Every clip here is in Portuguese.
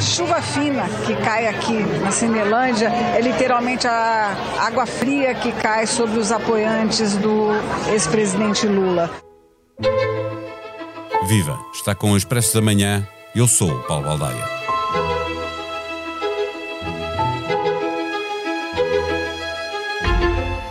chuva fina que cai aqui na Cinelândia é literalmente a água fria que cai sobre os apoiantes do ex-presidente Lula. Viva! Está com o Expresso da Manhã. Eu sou o Paulo Baldaia.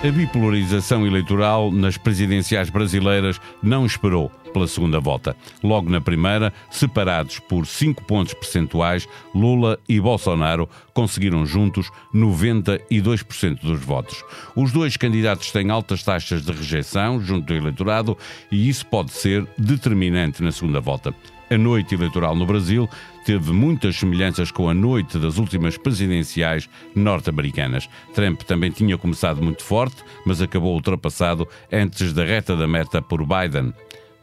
A bipolarização eleitoral nas presidenciais brasileiras não esperou pela segunda volta. Logo na primeira, separados por 5 pontos percentuais, Lula e Bolsonaro conseguiram juntos 92% dos votos. Os dois candidatos têm altas taxas de rejeição junto do eleitorado e isso pode ser determinante na segunda volta. A noite eleitoral no Brasil teve muitas semelhanças com a noite das últimas presidenciais norte-americanas. Trump também tinha começado muito forte, mas acabou ultrapassado antes da reta da meta por Biden.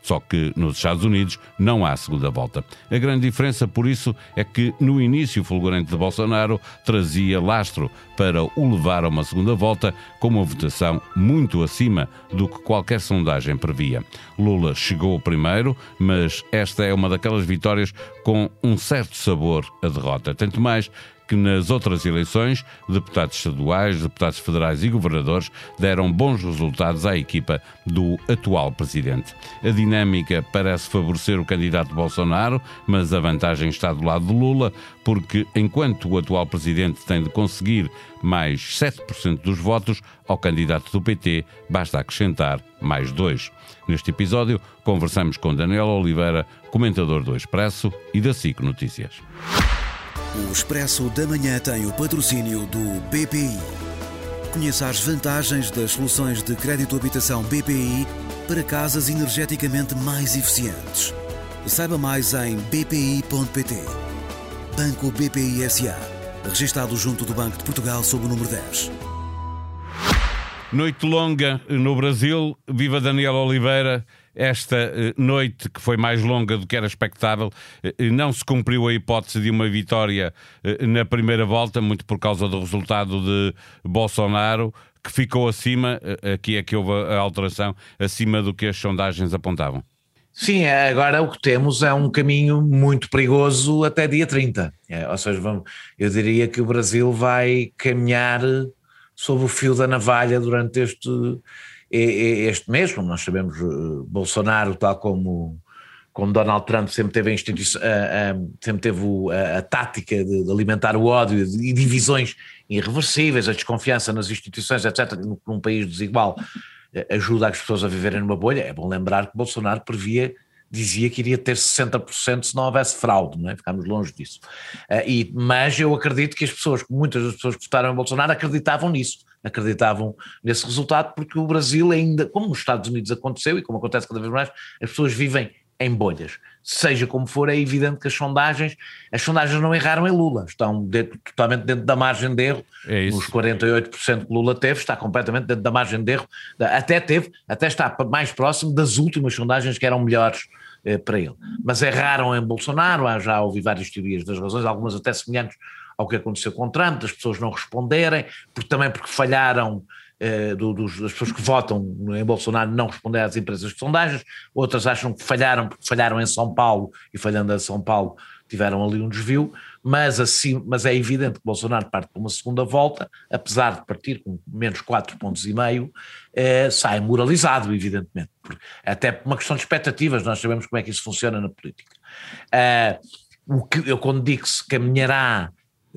Só que nos Estados Unidos não há segunda volta. A grande diferença, por isso, é que no início fulgurante de Bolsonaro trazia lastro para o levar a uma segunda volta com uma votação muito acima do que qualquer sondagem previa. Lula chegou primeiro, mas esta é uma daquelas vitórias com um certo sabor a derrota. Tanto mais que nas outras eleições, deputados estaduais, deputados federais e governadores deram bons resultados à equipa do atual presidente. A dinâmica parece favorecer o candidato Bolsonaro, mas a vantagem está do lado de Lula, porque enquanto o atual presidente tem de conseguir mais 7% dos votos, ao candidato do PT basta acrescentar mais dois. Neste episódio, conversamos com Daniel Oliveira, comentador do Expresso e da SIC Notícias. O Expresso da Manhã tem o patrocínio do BPI. Conheça as vantagens das soluções de crédito habitação BPI para casas energeticamente mais eficientes. Saiba mais em bpi.pt. Banco BPI SA. Registrado junto do Banco de Portugal sob o número 10. Noite longa no Brasil. Viva Daniel Oliveira esta eh, noite, que foi mais longa do que era expectável, eh, não se cumpriu a hipótese de uma vitória eh, na primeira volta, muito por causa do resultado de Bolsonaro, que ficou acima, aqui é que houve a alteração, acima do que as sondagens apontavam. Sim, agora o que temos é um caminho muito perigoso até dia 30. É, ou seja, vamos, eu diria que o Brasil vai caminhar sob o fio da navalha durante este este mês, nós sabemos, eh, Bolsonaro, tal como, como Donald Trump, sempre teve a, instituição, sempre teve a, a tática de, de, alimentar o ódio e divisões irreversíveis, a desconfiança nas instituições, etc., num país desigual, eh, ajuda as pessoas a viverem numa bolha. É bom lembrar que Bolsonaro previa dizia que iria ter 60% se não houvesse fraude, não é? ficámos longe disso. Uh, e, mas eu acredito que as pessoas, muitas das pessoas que votaram em Bolsonaro acreditavam nisso acreditavam nesse resultado, porque o Brasil ainda, como nos Estados Unidos aconteceu e como acontece cada vez mais, as pessoas vivem em bolhas. Seja como for, é evidente que as sondagens, as sondagens não erraram em Lula, estão dentro, totalmente dentro da margem de erro. É Os 48% que Lula teve, está completamente dentro da margem de erro. Até teve, até está mais próximo das últimas sondagens que eram melhores para ele. Mas erraram em Bolsonaro, já ouvi várias teorias das razões, algumas até semelhantes ao que aconteceu com Trump, das pessoas não responderem, porque também porque falharam eh, do, dos, das pessoas que votam em Bolsonaro não responder às empresas de sondagens, outras acham que falharam porque falharam em São Paulo e falhando em São Paulo tiveram ali um desvio, mas, assim, mas é evidente que Bolsonaro parte para uma segunda volta, apesar de partir com menos 4 pontos e meio, eh, sai moralizado, evidentemente, até por uma questão de expectativas, nós sabemos como é que isso funciona na política. Eh, o que eu quando digo que se caminhará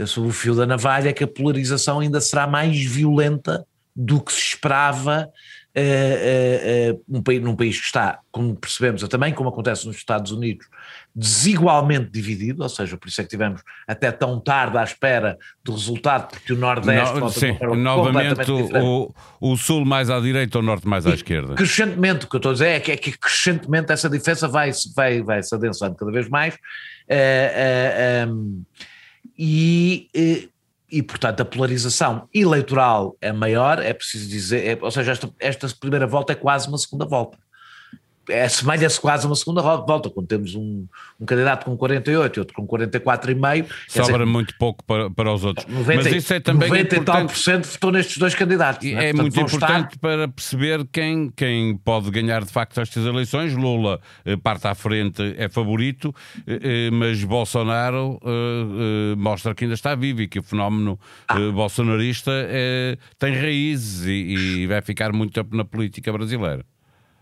sob o fio da navalha que a polarização ainda será mais violenta do que se esperava uh, uh, uh, um país, num país que está, como percebemos, também como acontece nos Estados Unidos, desigualmente dividido, ou seja, por isso é que tivemos até tão tarde à espera do resultado, porque o Nordeste... No, sim, novamente o, o, Sul mais à direita ou o Norte mais à e esquerda. Crescentemente, o que eu estou a dizer é que, é que crescentemente essa diferença vai, vai, vai se adensando cada vez mais. Um, e, e, e, portanto, a polarização eleitoral é maior, é preciso dizer, é, ou seja, esta, esta primeira volta é quase uma segunda volta. Assemelha-se quase a uma segunda volta, quando temos um, um candidato com 48 e outro com 44,5. Sobra dizer, muito pouco para, para os outros. 90, Mas isso é também 90 importante. e tal por cento votou nestes dois candidatos. É, é muito importante estar... para perceber quem, quem pode ganhar de facto estas eleições. Lula eh, parte à frente, é favorito, eh, eh, mas Bolsonaro mostra que ainda está vivo e que o fenómeno ah. Bolsonarista tem raízes e, e vai ficar muito tempo na política brasileira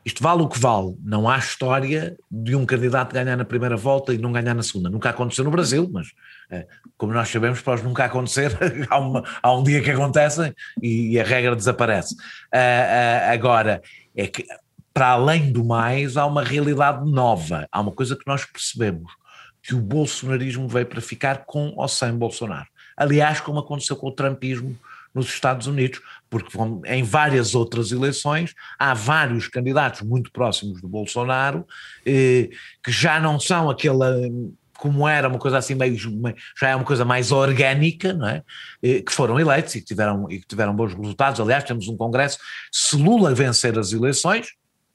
isto vale o que vale. Não há história de um candidato ganhar na primeira volta e não ganhar na segunda. Nunca aconteceu no Brasil, mas é, como nós sabemos, para nunca acontecer, há, uma, há, um dia que acontecem e, a regra desaparece. Uh, uh, agora, é que para além do mais, há uma realidade nova. Há uma coisa que nós percebemos: que o bolsonarismo veio para ficar com ou sem Bolsonaro. Aliás, como aconteceu com o trumpismo nos Estados Unidos, porque em várias outras eleições há vários candidatos muito próximos do Bolsonaro eh, que já não são aquela como era uma coisa assim meio já é uma coisa mais orgânica, não é? Eh, que foram eleitos e que tiveram e que tiveram bons resultados. Aliás, temos um congresso. Se Lula vencer as eleições,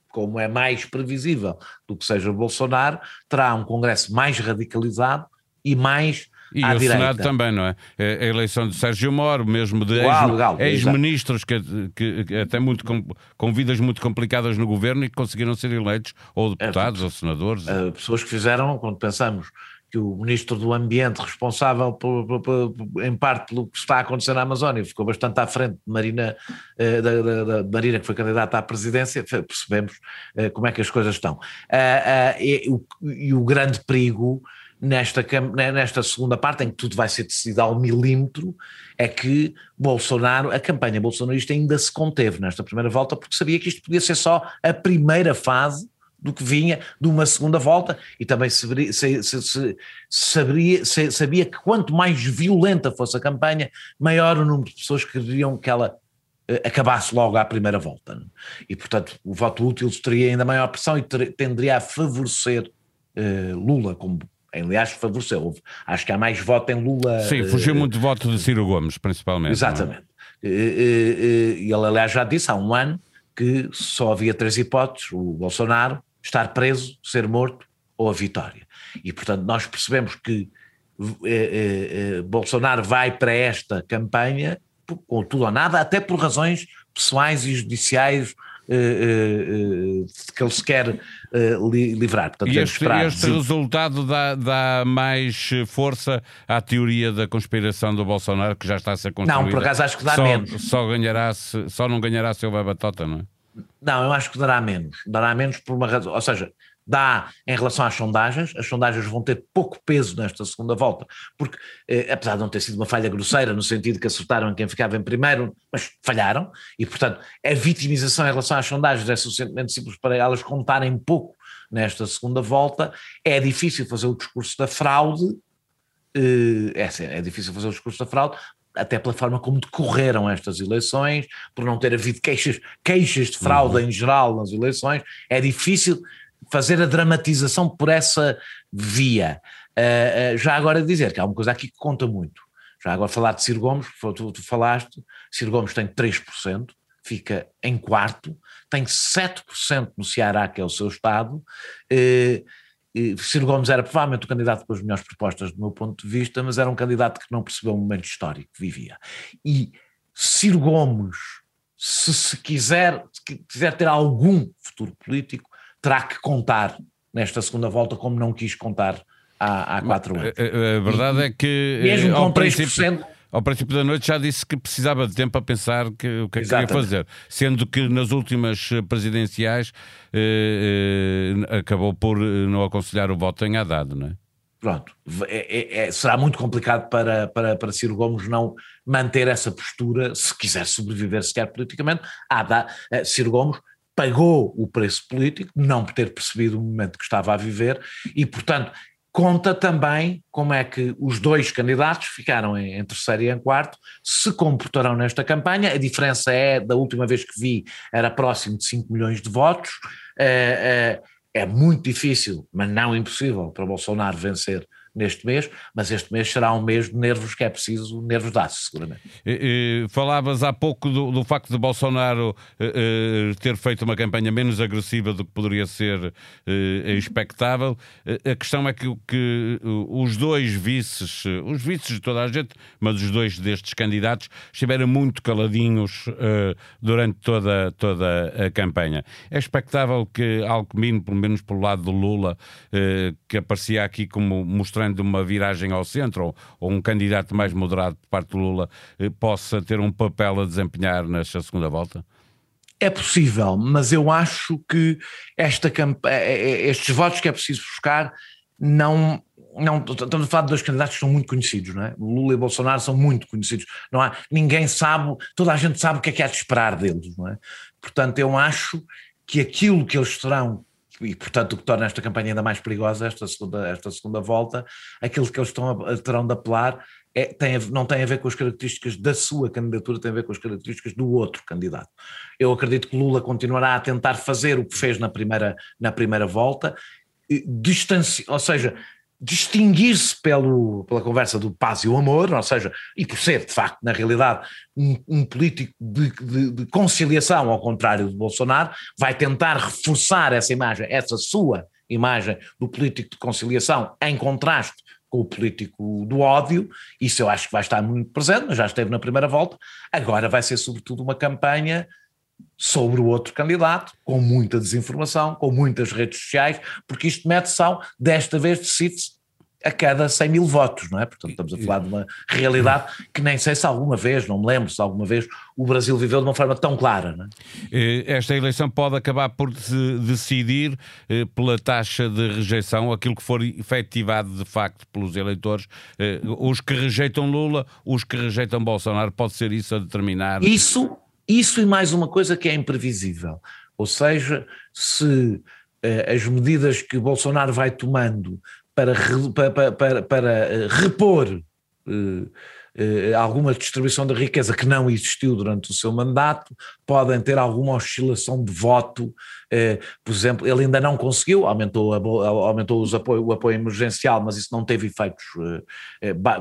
como é mais previsível do que seja Bolsonaro, terá um congresso mais radicalizado e mais e à o direita. Senado também, não é? A eleição de Sérgio Moro, mesmo de ex-ministros, ex que, que, até muito com, com vidas muito complicadas no governo e que conseguiram ser eleitos, ou deputados, é, ou senadores. É, pessoas que fizeram, quando pensamos que o ministro do Ambiente, responsável por, por, por, em parte pelo que está a acontecer na Amazónia, ficou bastante à frente de Marina, eh, da, da, da, Marina, que foi candidata à presidência, percebemos eh, como é que as coisas estão. Eh, e, e, o grande perigo nesta, né, nesta segunda parte, em que tudo vai ser decidido ao milímetro, é que Bolsonaro, a campanha bolsonarista ainda se conteve nesta primeira volta, porque sabia que isto podia ser só a primeira fase do que vinha de uma segunda volta e também sabia, sabia, sabia que quanto mais violenta fosse a campanha, maior o número de pessoas que queriam que ela eh, acabasse logo à primeira volta. E, portanto, o voto útil teria ainda maior pressão e tenderia a favorecer uh, Lula como aliás, favoreceu. Acho que há mais voto em Lula. Sim, fugiu uh, muito de voto de Ciro Gomes, principalmente. É? Exatamente. É? E ele, aliás, já disse há um ano que só havia três hipóteses: o Bolsonaro, estar preso, ser morto ou a vitória. E, portanto, nós percebemos que eh, eh, Bolsonaro vai para esta campanha com tudo ou nada, até por razões pessoais e judiciais que ele se quer li, livrar. Portanto, e este, este resultado dá, dá, mais força à teoria da conspiração do Bolsonaro que já está a ser construída? Não, por acaso acho que dá só, menos. Só, ganhará -se, só não ganhará se houver batota, não é? Não, eu acho que dará menos. Dará menos por uma razão. Ou seja, dá em relação às sondagens, as sondagens vão ter pouco peso nesta segunda volta, porque eh, apesar de não ter sido uma falha grosseira, no sentido que acertaram em quem ficava em primeiro, mas falharam, e portanto a vitimização em relação às sondagens é suficientemente simples para elas contarem pouco nesta segunda volta, é difícil fazer o discurso da fraude, eh, é, é difícil fazer o discurso da fraude, até pela forma como decorreram estas eleições, por não ter havido queixas, queixas de fraude uhum. em geral nas eleições, é difícil fazer a dramatização por essa via. Uh, uh, já agora dizer que há uma coisa aqui que conta muito. Já agora falar de Ciro Gomes, tu, tu falaste, Ciro Gomes tem 3%, fica em quarto, tem 7% no Ceará, que é o seu estado. Uh, Ciro Gomes era provavelmente o candidato com as melhores propostas do meu ponto de vista, mas era um candidato que não percebeu o momento histórico que vivia. E Ciro Gomes, se, se quiser, se quiser ter algum futuro político, terá que contar nesta segunda volta como não quis contar há, há quatro anos. A, a verdade e, é que mesmo com 3%, princípio, ao princípio da noite já disse que precisava de tempo a pensar que, o que é que queria fazer, sendo que nas últimas presidenciais eh, eh, acabou por eh, não aconselhar o voto em Haddad, não é? Pronto, é, é, é, será muito complicado para, para, para Ciro Gomes não manter essa postura, se quiser sobreviver sequer politicamente. Haddad, eh, Ciro Gomes pagou o preço político, não por ter percebido o momento que estava a viver, e, portanto, conta também como é que os dois candidatos ficaram em, em, terceiro e em quarto, se comportarão nesta campanha. A diferença é, da última vez que vi, era próximo de 5 milhões de votos. É, é, é muito difícil, mas não impossível, para Bolsonaro vencer neste mês, mas este mês será um mês de nervos que é preciso nervos dar seguramente. E, e, falavas há pouco do, do facto de Bolsonaro eh, eh, ter feito uma campanha menos agressiva do que poderia ser eh, expectável. A questão é que, que os dois vices, os vices de toda a gente, mas os dois destes candidatos, estiveram muito caladinhos durante toda, toda a campanha. É expectável que Alckmin, pelo menos pelo lado do Lula, que aparecia aqui como mostrando uma viragem ao centro, ou, ou um candidato mais moderado por parte do Lula, possa ter um papel a desempenhar nesta segunda volta? É possível, mas eu acho que esta é, é, estes votos que é preciso buscar não não, estamos a falar de dois candidatos que são muito conhecidos, não é? Lula e Bolsonaro são muito conhecidos. Não há, ninguém sabe, toda a gente sabe o que é que há de esperar deles, não é? Portanto, eu acho que aquilo que eles terão, e portanto o que torna esta campanha ainda mais perigosa, esta segunda, esta segunda volta, aquilo que eles estão a, terão de apelar é, tem, não tem a ver com as características da sua candidatura, tem a ver com as características do outro candidato. Eu acredito que Lula continuará a tentar fazer o que fez na primeira, na primeira volta, distanci, ou seja, distinguir-se pela conversa do paz e o amor, ou seja, e por ser, de facto, na realidade, um, um político de, de, de, conciliação, ao contrário de Bolsonaro, vai tentar reforçar essa imagem, essa sua imagem do político de conciliação, em contraste com o político do ódio, isso eu acho que vai estar muito presente, mas já esteve na primeira volta, agora vai ser sobretudo uma campanha sobre o outro candidato, com muita desinformação, com muitas redes sociais, porque isto mete são, desta vez decide-se a cada 100 mil votos, não é? Portanto, estamos a falar de uma realidade que nem sei se alguma vez, não me lembro se alguma vez o Brasil viveu de uma forma tão clara. É? Esta eleição pode acabar por decidir eh, pela taxa de rejeição, aquilo que for efetivado de facto pelos eleitores, eh, os que rejeitam Lula, os que rejeitam Bolsonaro, pode ser isso a determinar? Isso, isso e mais uma coisa que é imprevisível, ou seja, se eh, as medidas que Bolsonaro vai tomando para, para, para, para eh, repor uh, uh, alguma distribuição da riqueza que não existiu durante o seu mandato, podem ter alguma oscilação de voto. Por exemplo, ele ainda não conseguiu, aumentou, aumentou os apoio, o apoio emergencial, mas isso não teve efeitos.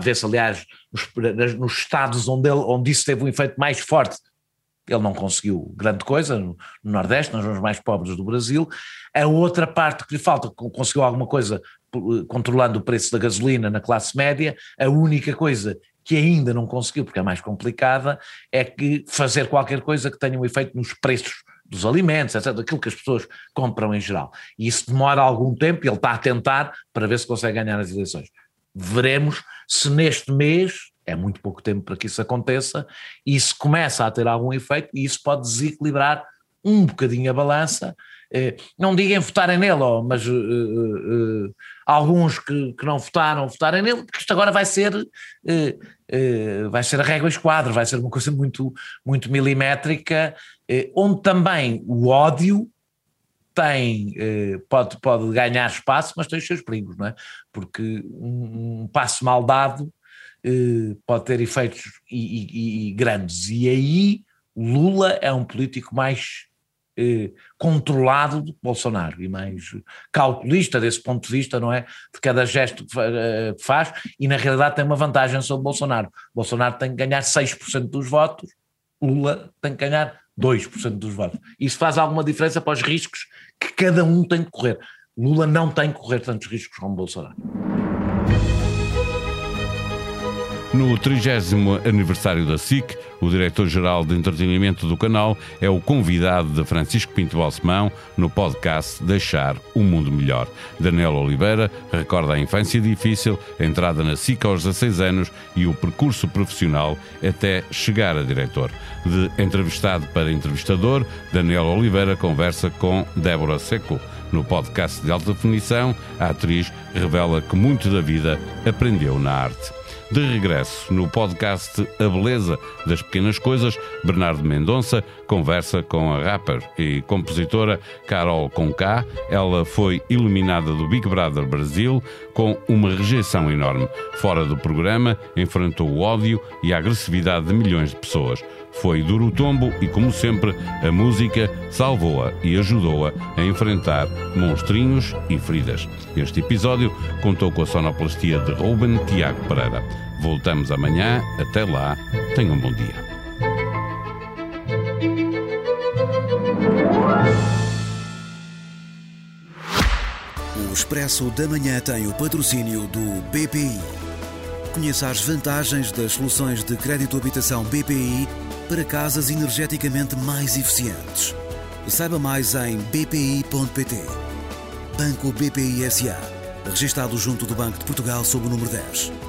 Vê-se, aliás, nos, nos estados onde, ele, onde isso teve um efeito mais forte, ele não conseguiu grande coisa no, Nordeste, nas zonas mais pobres do Brasil. A outra parte que lhe falta, conseguiu alguma coisa controlando o preço da gasolina na classe média, a única coisa que ainda não conseguiu, porque é mais complicada, é que fazer qualquer coisa que tenha um efeito nos preços dos alimentos, etc., daquilo que as pessoas compram em geral. E isso demora algum tempo e ele está a tentar para ver se consegue ganhar as eleições. Veremos se neste mês, é muito pouco tempo para que isso aconteça, se começa a ter algum efeito, e isso pode desequilibrar um bocadinho a balança, eh, não digam votarem nele, mas uh, uh, alguns que, que, não votaram, votarem nele, porque isto agora vai ser, vai ser a régua esquadra, vai ser uma coisa muito, muito milimétrica, onde também o ódio tem, pode, pode ganhar espaço, mas tem os seus perigos, não é? Porque um, um passo mal dado pode ter efeitos e, e, e grandes, e aí Lula é um político mais controlado de Bolsonaro e mais calculista desse ponto de vista, não é? De cada gesto eh, que faz e na realidade tem uma vantagem sobre Bolsonaro. Bolsonaro tem que ganhar 6% dos votos, Lula tem que ganhar 2% dos votos. Isso faz alguma diferença para os riscos que cada um tem que correr. Lula não tem que correr tantos riscos como Bolsonaro. No 30 aniversário da SIC, o diretor-geral de entretenimento do canal é o convidado de Francisco Pinto Balsemão no podcast Deixar o Mundo Melhor. Daniel Oliveira recorda a infância difícil, a entrada na SIC aos 16 anos e o percurso profissional até chegar a diretor. De entrevistado para entrevistador, Daniel Oliveira conversa com Débora Seco. No podcast de alta definição, a atriz revela que muito da vida aprendeu na arte. De regresso no podcast A Beleza das Pequenas Coisas, Bernardo Mendonça conversa com a rapper e compositora Carol Conká. Ela foi eliminada do Big Brother Brasil com uma rejeição enorme. Fora do programa, enfrentou o ódio e a agressividade de milhões de pessoas. Foi duro o tombo e, como sempre, a música salvou-a e ajudou-a a enfrentar monstrinhos e feridas. Este episódio contou com a sonoplastia de Ruben Tiago Pereira. Voltamos amanhã. Até lá. Tenham um bom dia. O Expresso da Manhã tem o patrocínio do BPI. Conheça as vantagens das soluções de crédito habitação BPI para casas energeticamente mais eficientes. Saiba mais em bpi.pt. Banco BPI SA. Registrado junto do Banco de Portugal sob o número 10.